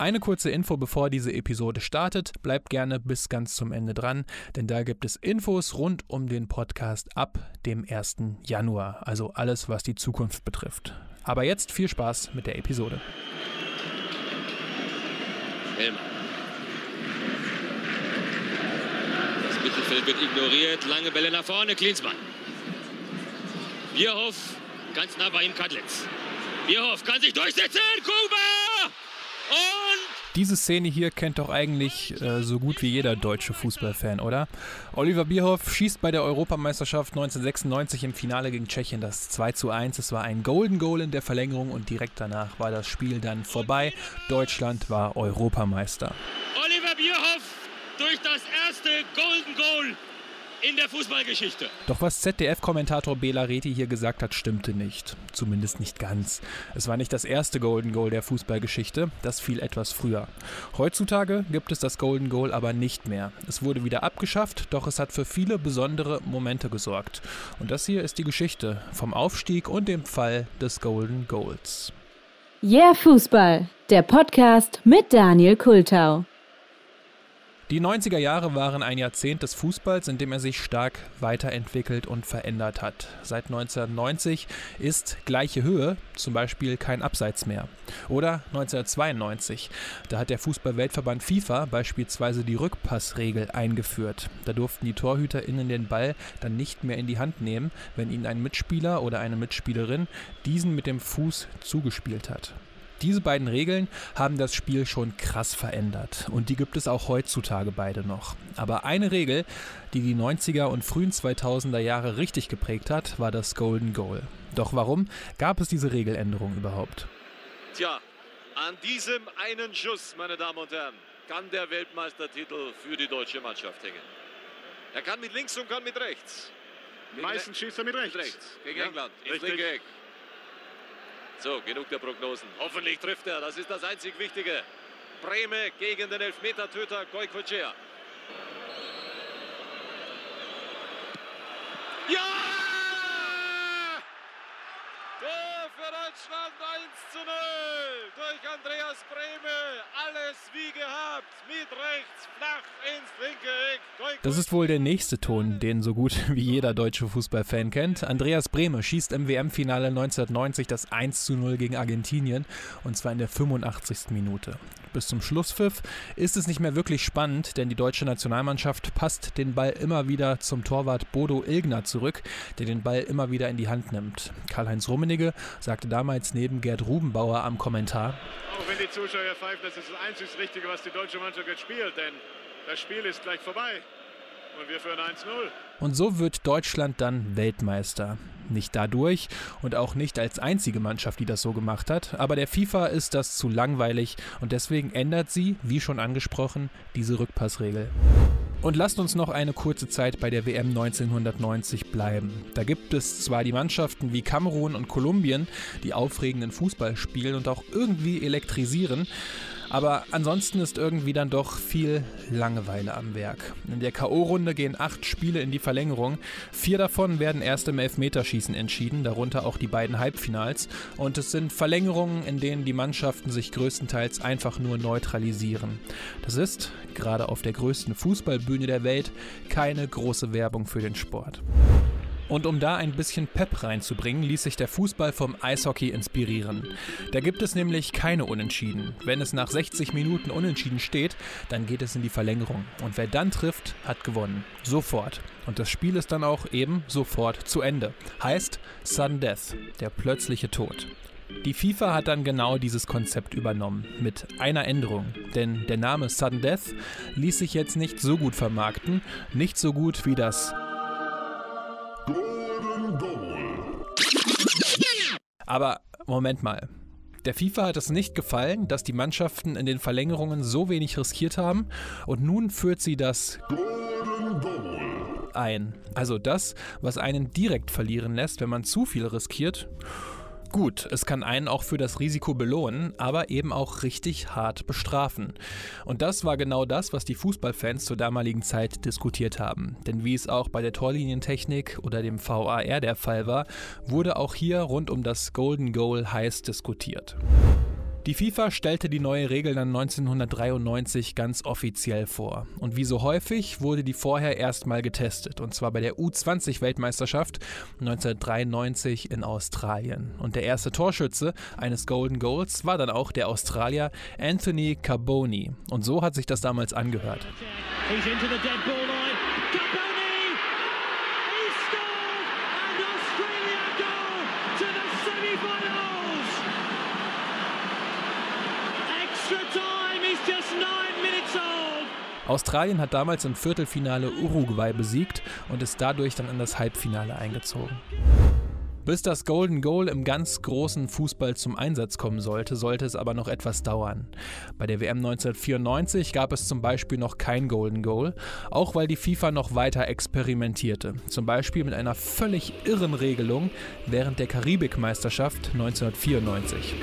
Eine kurze Info, bevor diese Episode startet. Bleibt gerne bis ganz zum Ende dran, denn da gibt es Infos rund um den Podcast ab dem 1. Januar. Also alles, was die Zukunft betrifft. Aber jetzt viel Spaß mit der Episode. Helmer. Das Mittelfeld wird ignoriert. Lange Bälle nach vorne. Klinsmann. Bierhoff. Ganz nah bei ihm Kadletz. Bierhoff kann sich durchsetzen. Kuba! Diese Szene hier kennt doch eigentlich äh, so gut wie jeder deutsche Fußballfan, oder? Oliver Bierhoff schießt bei der Europameisterschaft 1996 im Finale gegen Tschechien das 2 zu 1. Es war ein Golden Goal in der Verlängerung und direkt danach war das Spiel dann vorbei. Deutschland war Europameister. Oliver Bierhoff durch das erste Golden Goal in der Fußballgeschichte. Doch was ZDF-Kommentator Bela Reti hier gesagt hat, stimmte nicht. Zumindest nicht ganz. Es war nicht das erste Golden Goal der Fußballgeschichte, das fiel etwas früher. Heutzutage gibt es das Golden Goal aber nicht mehr. Es wurde wieder abgeschafft, doch es hat für viele besondere Momente gesorgt. Und das hier ist die Geschichte vom Aufstieg und dem Fall des Golden Goals. Yeah Fußball, der Podcast mit Daniel Kultau. Die 90er Jahre waren ein Jahrzehnt des Fußballs, in dem er sich stark weiterentwickelt und verändert hat. Seit 1990 ist gleiche Höhe zum Beispiel kein Abseits mehr. Oder 1992, da hat der Fußballweltverband FIFA beispielsweise die Rückpassregel eingeführt. Da durften die TorhüterInnen den Ball dann nicht mehr in die Hand nehmen, wenn ihnen ein Mitspieler oder eine Mitspielerin diesen mit dem Fuß zugespielt hat. Diese beiden Regeln haben das Spiel schon krass verändert und die gibt es auch heutzutage beide noch. Aber eine Regel, die die 90er und frühen 2000er Jahre richtig geprägt hat, war das Golden Goal. Doch warum gab es diese Regeländerung überhaupt? Tja, an diesem einen Schuss, meine Damen und Herren, kann der Weltmeistertitel für die deutsche Mannschaft hängen. Er kann mit links und kann mit rechts. Meistens schießt er mit rechts. Mit rechts. Gegen Ja, England. Ins linke Eck. So, genug der Prognosen. Hoffentlich trifft er. Das ist das einzig Wichtige. Breme gegen den Elfmetertöter Goikocea. Ja! Tor für Deutschland 1 zu 0 durch Andreas Breme. Alles wie gehabt. Mit rechts, flach ins linke Das ist wohl der nächste Ton, den so gut wie jeder deutsche Fußballfan kennt. Andreas Brehme schießt im WM-Finale 1990 das 1 zu 0 gegen Argentinien und zwar in der 85. Minute. Bis zum Schlusspfiff ist es nicht mehr wirklich spannend, denn die deutsche Nationalmannschaft passt den Ball immer wieder zum Torwart Bodo Ilgner zurück, der den Ball immer wieder in die Hand nimmt. Karl-Heinz Rummenigge sagte damals neben Gerd Rubenbauer am Kommentar, Auch wenn die Zuschauer pfeifen, das ist das einzig Richtige, was die deutsche Mannschaft jetzt spielt, denn das Spiel ist gleich vorbei. Und wir führen 1-0. Und so wird Deutschland dann Weltmeister. Nicht dadurch und auch nicht als einzige Mannschaft, die das so gemacht hat, aber der FIFA ist das zu langweilig und deswegen ändert sie, wie schon angesprochen, diese Rückpassregel. Und lasst uns noch eine kurze Zeit bei der WM 1990 bleiben. Da gibt es zwar die Mannschaften wie Kamerun und Kolumbien, die aufregenden Fußball spielen und auch irgendwie elektrisieren, aber ansonsten ist irgendwie dann doch viel Langeweile am Werk. In der K.O.-Runde gehen acht Spiele in die Verlängerung. Vier davon werden erst im Elfmeterschießen entschieden, darunter auch die beiden Halbfinals. Und es sind Verlängerungen, in denen die Mannschaften sich größtenteils einfach nur neutralisieren. Das ist, gerade auf der größten Fußballbühne der Welt, keine große Werbung für den Sport. Und um da ein bisschen Pep reinzubringen, ließ sich der Fußball vom Eishockey inspirieren. Da gibt es nämlich keine Unentschieden. Wenn es nach 60 Minuten unentschieden steht, dann geht es in die Verlängerung. Und wer dann trifft, hat gewonnen. Sofort. Und das Spiel ist dann auch eben sofort zu Ende. Heißt Sudden Death, der plötzliche Tod. Die FIFA hat dann genau dieses Konzept übernommen, mit einer Änderung. Denn der Name Sudden Death ließ sich jetzt nicht so gut vermarkten, nicht so gut wie das Aber Moment mal. Der FIFA hat es nicht gefallen, dass die Mannschaften in den Verlängerungen so wenig riskiert haben und nun führt sie das ein. Also das, was einen direkt verlieren lässt, wenn man zu viel riskiert. Gut, es kann einen auch für das Risiko belohnen, aber eben auch richtig hart bestrafen. Und das war genau das, was die Fußballfans zur damaligen Zeit diskutiert haben. Denn wie es auch bei der Torlinientechnik oder dem VAR der Fall war, wurde auch hier rund um das Golden Goal heiß diskutiert. Die FIFA stellte die neue Regel dann 1993 ganz offiziell vor. Und wie so häufig wurde die vorher erstmal getestet. Und zwar bei der U20-Weltmeisterschaft 1993 in Australien. Und der erste Torschütze eines Golden Goals war dann auch der Australier Anthony Carboni. Und so hat sich das damals angehört. He's into the dead ball Australien hat damals im Viertelfinale Uruguay besiegt und ist dadurch dann in das Halbfinale eingezogen. Bis das Golden Goal im ganz großen Fußball zum Einsatz kommen sollte, sollte es aber noch etwas dauern. Bei der WM 1994 gab es zum Beispiel noch kein Golden Goal, auch weil die FIFA noch weiter experimentierte. Zum Beispiel mit einer völlig irren Regelung während der Karibikmeisterschaft 1994.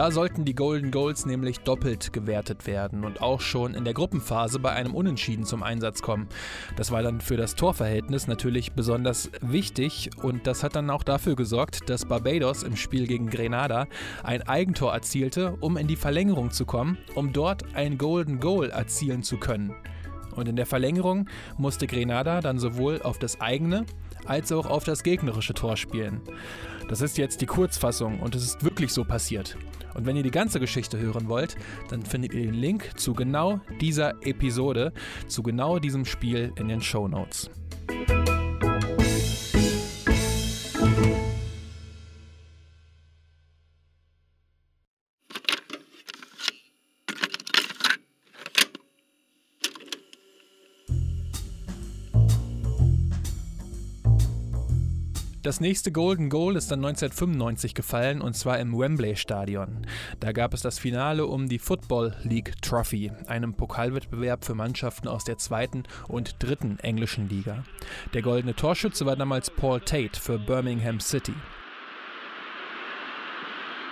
Da sollten die Golden Goals nämlich doppelt gewertet werden und auch schon in der Gruppenphase bei einem Unentschieden zum Einsatz kommen. Das war dann für das Torverhältnis natürlich besonders wichtig und das hat dann auch dafür gesorgt, dass Barbados im Spiel gegen Grenada ein Eigentor erzielte, um in die Verlängerung zu kommen, um dort ein Golden Goal erzielen zu können. Und in der Verlängerung musste Grenada dann sowohl auf das eigene als auch auf das gegnerische Tor spielen. Das ist jetzt die Kurzfassung und es ist wirklich so passiert. Und wenn ihr die ganze Geschichte hören wollt, dann findet ihr den Link zu genau dieser Episode, zu genau diesem Spiel in den Show Notes. Das nächste Golden Goal ist dann 1995 gefallen und zwar im Wembley Stadion. Da gab es das Finale um die Football League Trophy, einem Pokalwettbewerb für Mannschaften aus der zweiten und dritten englischen Liga. Der goldene Torschütze war damals Paul Tate für Birmingham City.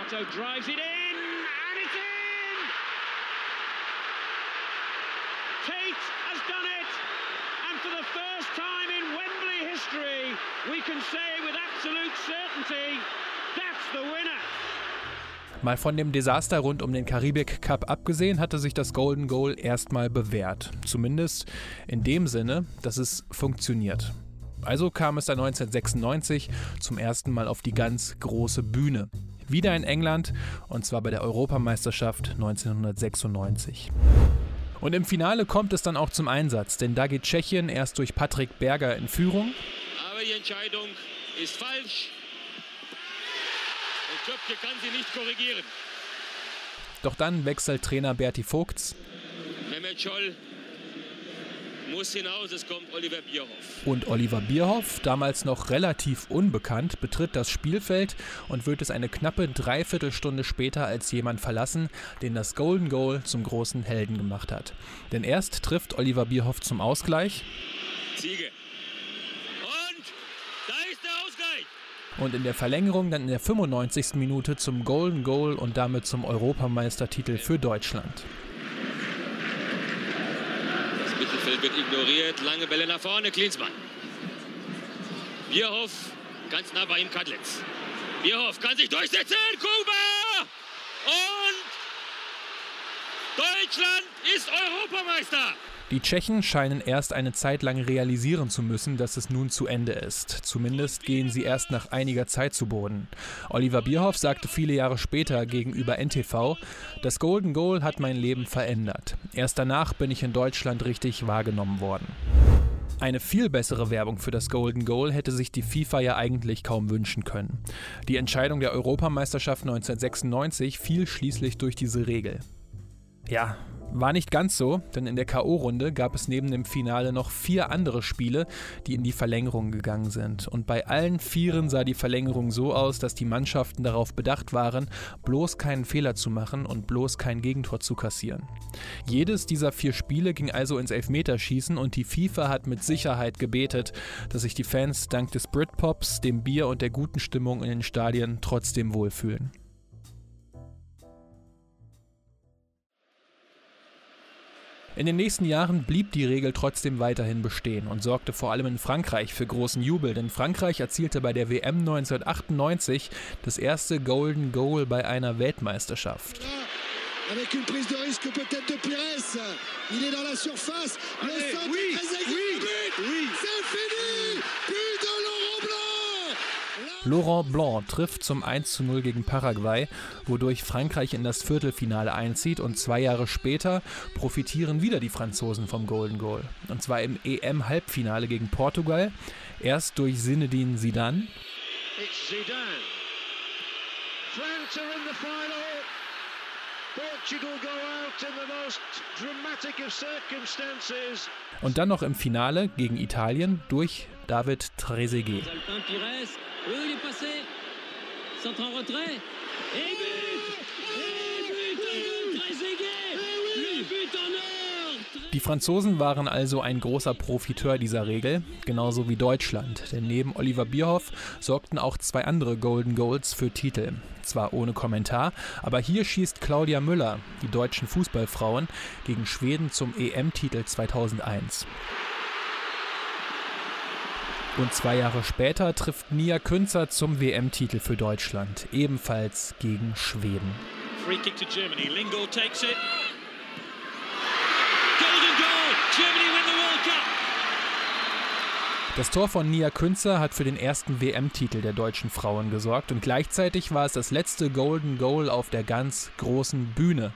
Otto drives it in. We can say with absolute certainty, that's the winner. Mal von dem Desaster rund um den Karibik Cup abgesehen, hatte sich das Golden Goal erstmal bewährt. Zumindest in dem Sinne, dass es funktioniert. Also kam es dann 1996 zum ersten Mal auf die ganz große Bühne. Wieder in England und zwar bei der Europameisterschaft 1996. Und im Finale kommt es dann auch zum Einsatz, denn da geht Tschechien erst durch Patrick Berger in Führung die Entscheidung ist falsch. Und Köpke kann sie nicht korrigieren. Doch dann wechselt Trainer Berti Vogts. Mehmet Scholl muss hinaus, es kommt Oliver Bierhoff. Und Oliver Bierhoff, damals noch relativ unbekannt, betritt das Spielfeld und wird es eine knappe Dreiviertelstunde später als jemand verlassen, den das Golden Goal zum großen Helden gemacht hat. Denn erst trifft Oliver Bierhoff zum Ausgleich. Ziege. Und in der Verlängerung dann in der 95. Minute zum Golden Goal und damit zum Europameistertitel für Deutschland. Das Mittelfeld wird ignoriert, lange Bälle nach vorne, Klinsmann. Bierhoff ganz nah bei ihm Kadletz. Bierhoff kann sich durchsetzen, Kuba! Und Deutschland ist Europameister! Die Tschechen scheinen erst eine Zeit lang realisieren zu müssen, dass es nun zu Ende ist. Zumindest gehen sie erst nach einiger Zeit zu Boden. Oliver Bierhoff sagte viele Jahre später gegenüber NTV, das Golden Goal hat mein Leben verändert. Erst danach bin ich in Deutschland richtig wahrgenommen worden. Eine viel bessere Werbung für das Golden Goal hätte sich die FIFA ja eigentlich kaum wünschen können. Die Entscheidung der Europameisterschaft 1996 fiel schließlich durch diese Regel. Ja, war nicht ganz so, denn in der KO-Runde gab es neben dem Finale noch vier andere Spiele, die in die Verlängerung gegangen sind. Und bei allen vieren sah die Verlängerung so aus, dass die Mannschaften darauf bedacht waren, bloß keinen Fehler zu machen und bloß kein Gegentor zu kassieren. Jedes dieser vier Spiele ging also ins Elfmeterschießen und die FIFA hat mit Sicherheit gebetet, dass sich die Fans dank des Britpops, dem Bier und der guten Stimmung in den Stadien trotzdem wohlfühlen. In den nächsten Jahren blieb die Regel trotzdem weiterhin bestehen und sorgte vor allem in Frankreich für großen Jubel, denn Frankreich erzielte bei der WM 1998 das erste Golden Goal bei einer Weltmeisterschaft. Avec une prise de risque peut-être de Pires. Il est dans la surface. Le centre oui, oui, oui. C'est fini. Laurent Blanc trifft zum 1 zu 0 gegen Paraguay, wodurch Frankreich in das Viertelfinale einzieht und zwei Jahre später profitieren wieder die Franzosen vom Golden Goal. Und zwar im EM-Halbfinale gegen Portugal, erst durch Zinedine Zidane. It's Zidane. France are in the final. Und dann noch im Finale gegen Italien durch David Trezeguet. Die Franzosen waren also ein großer Profiteur dieser Regel, genauso wie Deutschland, denn neben Oliver Bierhoff sorgten auch zwei andere Golden Goals für Titel. Zwar ohne Kommentar, aber hier schießt Claudia Müller, die deutschen Fußballfrauen, gegen Schweden zum EM-Titel 2001. Und zwei Jahre später trifft Nia Künzer zum WM-Titel für Deutschland, ebenfalls gegen Schweden. Free kick to Germany. Lingo takes it. Das Tor von Nia Künzer hat für den ersten WM-Titel der deutschen Frauen gesorgt und gleichzeitig war es das letzte Golden Goal auf der ganz großen Bühne.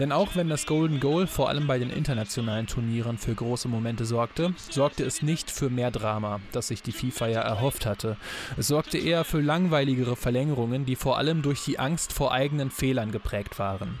Denn auch wenn das Golden Goal vor allem bei den internationalen Turnieren für große Momente sorgte, sorgte es nicht für mehr Drama, das sich die FIFA ja erhofft hatte. Es sorgte eher für langweiligere Verlängerungen, die vor allem durch die Angst vor eigenen Fehlern geprägt waren.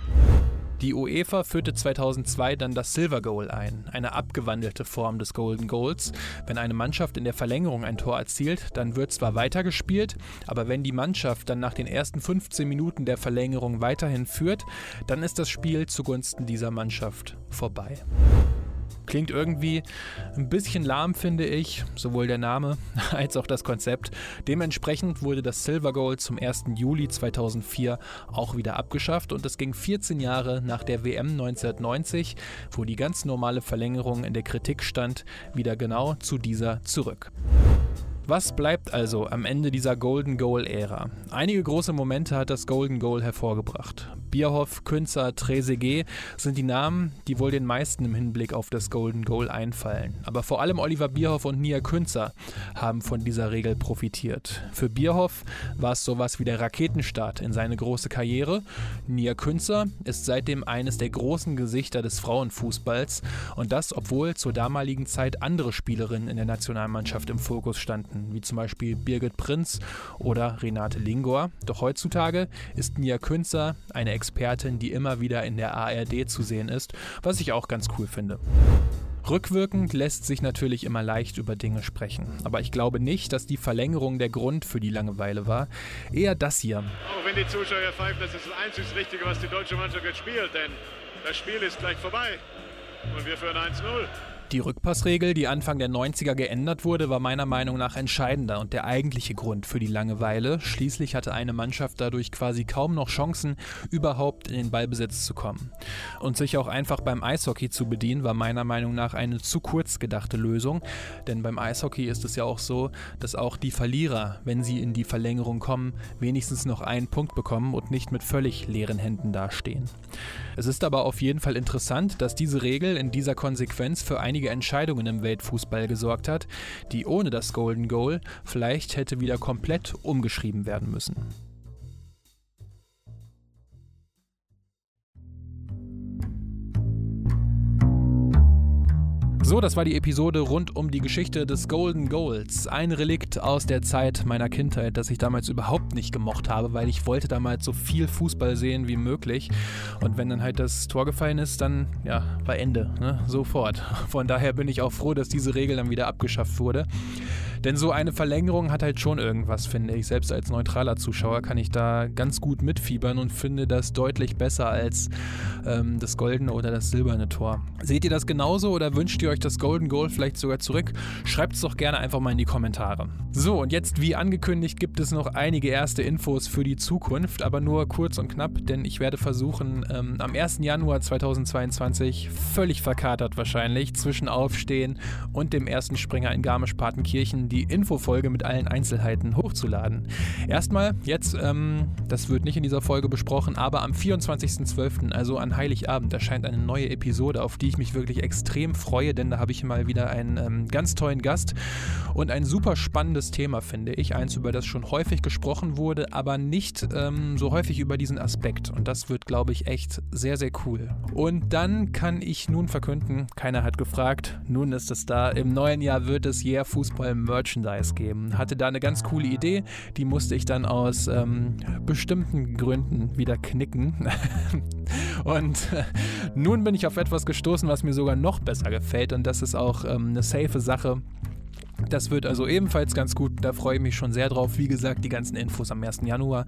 Die UEFA führte 2002 dann das Silver Goal ein, eine abgewandelte Form des Golden Goals. Wenn eine Mannschaft in der Verlängerung ein Tor erzielt, dann wird zwar weitergespielt, aber wenn die Mannschaft dann nach den ersten 15 Minuten der Verlängerung weiterhin führt, dann ist das Spiel zugunsten dieser Mannschaft vorbei. Klingt irgendwie ein bisschen lahm, finde ich, sowohl der Name als auch das Konzept. Dementsprechend wurde das Silver Gold zum 1. Juli 2004 auch wieder abgeschafft und es ging 14 Jahre nach der WM 1990, wo die ganz normale Verlängerung in der Kritik stand, wieder genau zu dieser zurück. Was bleibt also am Ende dieser Golden Goal-Ära? Einige große Momente hat das Golden Goal hervorgebracht. Bierhoff, Künzer, Trezeguet sind die Namen, die wohl den meisten im Hinblick auf das Golden Goal einfallen. Aber vor allem Oliver Bierhoff und Nia Künzer haben von dieser Regel profitiert. Für Bierhoff war es sowas wie der Raketenstart in seine große Karriere. Nia Künzer ist seitdem eines der großen Gesichter des Frauenfußballs und das, obwohl zur damaligen Zeit andere Spielerinnen in der Nationalmannschaft im Fokus standen wie zum Beispiel Birgit Prinz oder Renate Lingor. Doch heutzutage ist Nia Künzer eine Expertin, die immer wieder in der ARD zu sehen ist, was ich auch ganz cool finde. Rückwirkend lässt sich natürlich immer leicht über Dinge sprechen, aber ich glaube nicht, dass die Verlängerung der Grund für die Langeweile war. Eher das hier. Auch wenn die Zuschauer pfeifen, das ist das einzig Richtige, was die deutsche Mannschaft jetzt spielt, denn das Spiel ist gleich vorbei und wir führen 1-0. Die Rückpassregel, die Anfang der 90er geändert wurde, war meiner Meinung nach entscheidender und der eigentliche Grund für die Langeweile. Schließlich hatte eine Mannschaft dadurch quasi kaum noch Chancen, überhaupt in den Ballbesitz zu kommen. Und sich auch einfach beim Eishockey zu bedienen, war meiner Meinung nach eine zu kurz gedachte Lösung. Denn beim Eishockey ist es ja auch so, dass auch die Verlierer, wenn sie in die Verlängerung kommen, wenigstens noch einen Punkt bekommen und nicht mit völlig leeren Händen dastehen. Es ist aber auf jeden Fall interessant, dass diese Regel in dieser Konsequenz für einige einige Entscheidungen im Weltfußball gesorgt hat, die ohne das Golden Goal vielleicht hätte wieder komplett umgeschrieben werden müssen. So, das war die Episode rund um die Geschichte des Golden Goals. Ein Relikt aus der Zeit meiner Kindheit, das ich damals überhaupt nicht gemocht habe, weil ich wollte damals so viel Fußball sehen wie möglich. Und wenn dann halt das Tor gefallen ist, dann ja, war Ende, ne? sofort. Von daher bin ich auch froh, dass diese Regel dann wieder abgeschafft wurde. Denn so eine Verlängerung hat halt schon irgendwas, finde ich. Selbst als neutraler Zuschauer kann ich da ganz gut mitfiebern und finde das deutlich besser als ähm, das goldene oder das silberne Tor. Seht ihr das genauso oder wünscht ihr euch das Golden Goal vielleicht sogar zurück? Schreibt es doch gerne einfach mal in die Kommentare. So, und jetzt wie angekündigt gibt es noch einige erste Infos für die Zukunft, aber nur kurz und knapp, denn ich werde versuchen, ähm, am 1. Januar 2022 völlig verkatert wahrscheinlich zwischen Aufstehen und dem ersten Springer in Garmisch-Partenkirchen die Infofolge mit allen Einzelheiten hochzuladen. Erstmal, jetzt, ähm, das wird nicht in dieser Folge besprochen, aber am 24.12., also an Heiligabend, erscheint eine neue Episode, auf die ich mich wirklich extrem freue, denn da habe ich mal wieder einen ähm, ganz tollen Gast und ein super spannendes Thema, finde ich. Eins, über das schon häufig gesprochen wurde, aber nicht ähm, so häufig über diesen Aspekt. Und das wird, glaube ich, echt sehr, sehr cool. Und dann kann ich nun verkünden, keiner hat gefragt, nun ist es da. Im neuen Jahr wird es Yeah Fußball Merchandise geben. Hatte da eine ganz coole Idee, die musste ich dann aus ähm, bestimmten Gründen wieder knicken. Und äh, nun bin ich auf etwas gestoßen, was mir sogar noch besser gefällt. Und das ist auch ähm, eine safe Sache. Das wird also ebenfalls ganz gut, da freue ich mich schon sehr drauf. Wie gesagt, die ganzen Infos am 1. Januar.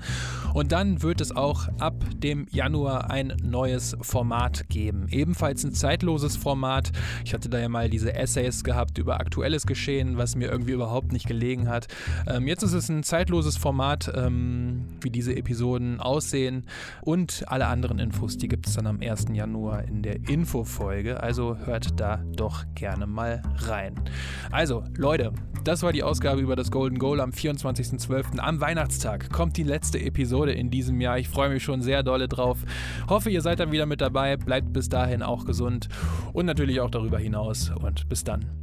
Und dann wird es auch ab dem Januar ein neues Format geben. Ebenfalls ein zeitloses Format. Ich hatte da ja mal diese Essays gehabt über aktuelles Geschehen, was mir irgendwie überhaupt nicht gelegen hat. Ähm, jetzt ist es ein zeitloses Format, ähm, wie diese Episoden aussehen. Und alle anderen Infos, die gibt es dann am 1. Januar in der Infofolge. Also hört da doch gerne mal rein. Also, Leute, Leute, das war die Ausgabe über das Golden Goal am 24.12. Am Weihnachtstag kommt die letzte Episode in diesem Jahr. Ich freue mich schon sehr dolle drauf. Hoffe, ihr seid dann wieder mit dabei. Bleibt bis dahin auch gesund und natürlich auch darüber hinaus. Und bis dann.